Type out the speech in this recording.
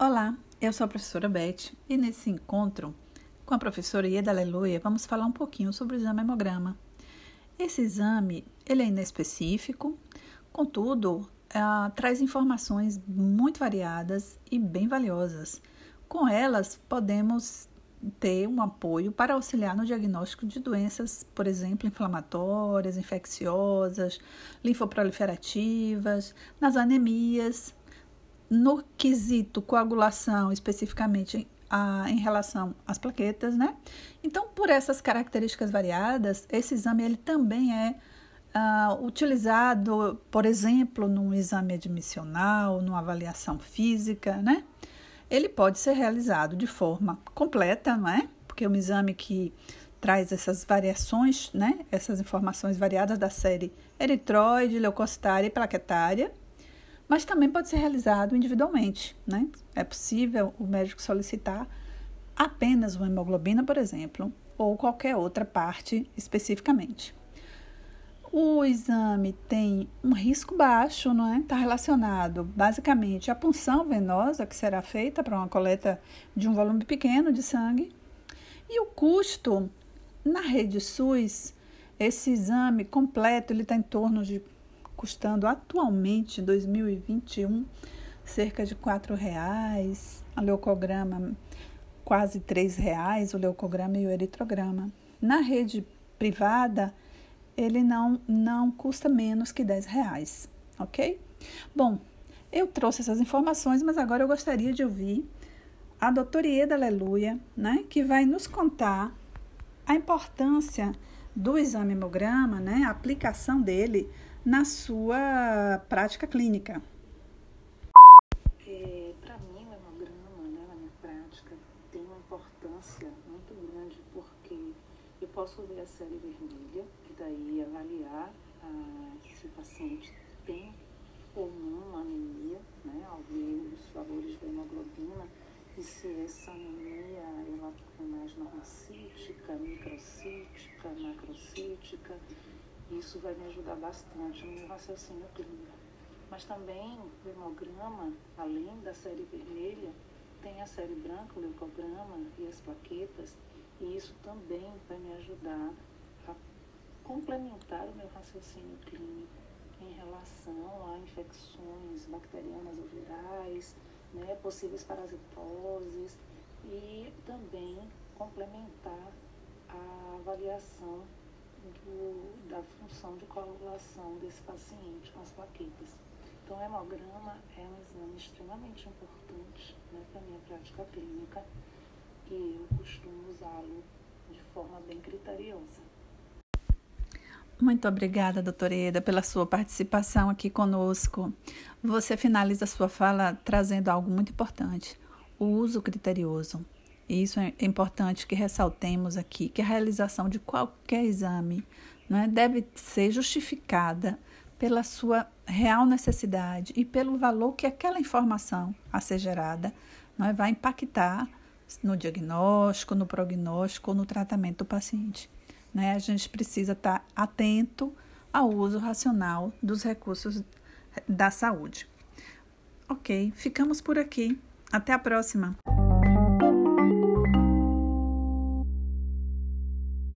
Olá, eu sou a professora Beth e nesse encontro com a professora Ieda Aleluia vamos falar um pouquinho sobre o exame hemograma. Esse exame ele é inespecífico, contudo uh, traz informações muito variadas e bem valiosas. Com elas podemos ter um apoio para auxiliar no diagnóstico de doenças, por exemplo, inflamatórias, infecciosas, linfoproliferativas, nas anemias, no quesito coagulação, especificamente a, em relação às plaquetas, né? Então, por essas características variadas, esse exame ele também é uh, utilizado, por exemplo, num exame admissional, numa avaliação física, né? Ele pode ser realizado de forma completa, não é? Porque é um exame que traz essas variações, né? Essas informações variadas da série eritroide, leucocitária e plaquetária mas também pode ser realizado individualmente. Né? É possível o médico solicitar apenas uma hemoglobina, por exemplo, ou qualquer outra parte especificamente. O exame tem um risco baixo, não é? Está relacionado basicamente à punção venosa que será feita para uma coleta de um volume pequeno de sangue. E o custo na rede SUS, esse exame completo, ele está em torno de custando atualmente, em 2021, cerca de R$ reais, a leucograma quase R$ reais, o leucograma e o eritrograma. Na rede privada, ele não, não custa menos que R$ reais, ok? Bom, eu trouxe essas informações, mas agora eu gostaria de ouvir a doutora Ieda Aleluia, né, que vai nos contar a importância do exame hemograma, né, a aplicação dele na sua prática clínica? É, Para mim, o hemograma, né, na minha prática, tem uma importância muito grande porque eu posso ver a série vermelha e daí avaliar ah, se o paciente tem ou não anemia, né, ao ver os valores da hemoglobina e se essa anemia ela é mais normocítica, microcítica, macrocítica isso vai me ajudar bastante no meu raciocínio clínico. Mas também o hemograma, além da série vermelha, tem a série branca, o leucograma e as plaquetas, e isso também vai me ajudar a complementar o meu raciocínio clínico em relação a infecções bacterianas ou virais, né, possíveis parasitoses e também complementar a avaliação do, da função de coagulação desse paciente com as plaquetas. Então, o hemograma é um exame extremamente importante né, para a minha prática clínica e eu costumo usá-lo de forma bem criteriosa. Muito obrigada, doutora Eda, pela sua participação aqui conosco. Você finaliza sua fala trazendo algo muito importante: o uso criterioso. E isso é importante que ressaltemos aqui, que a realização de qualquer exame né, deve ser justificada pela sua real necessidade e pelo valor que aquela informação a ser gerada né, vai impactar no diagnóstico, no prognóstico ou no tratamento do paciente. Né? A gente precisa estar atento ao uso racional dos recursos da saúde. Ok, ficamos por aqui. Até a próxima!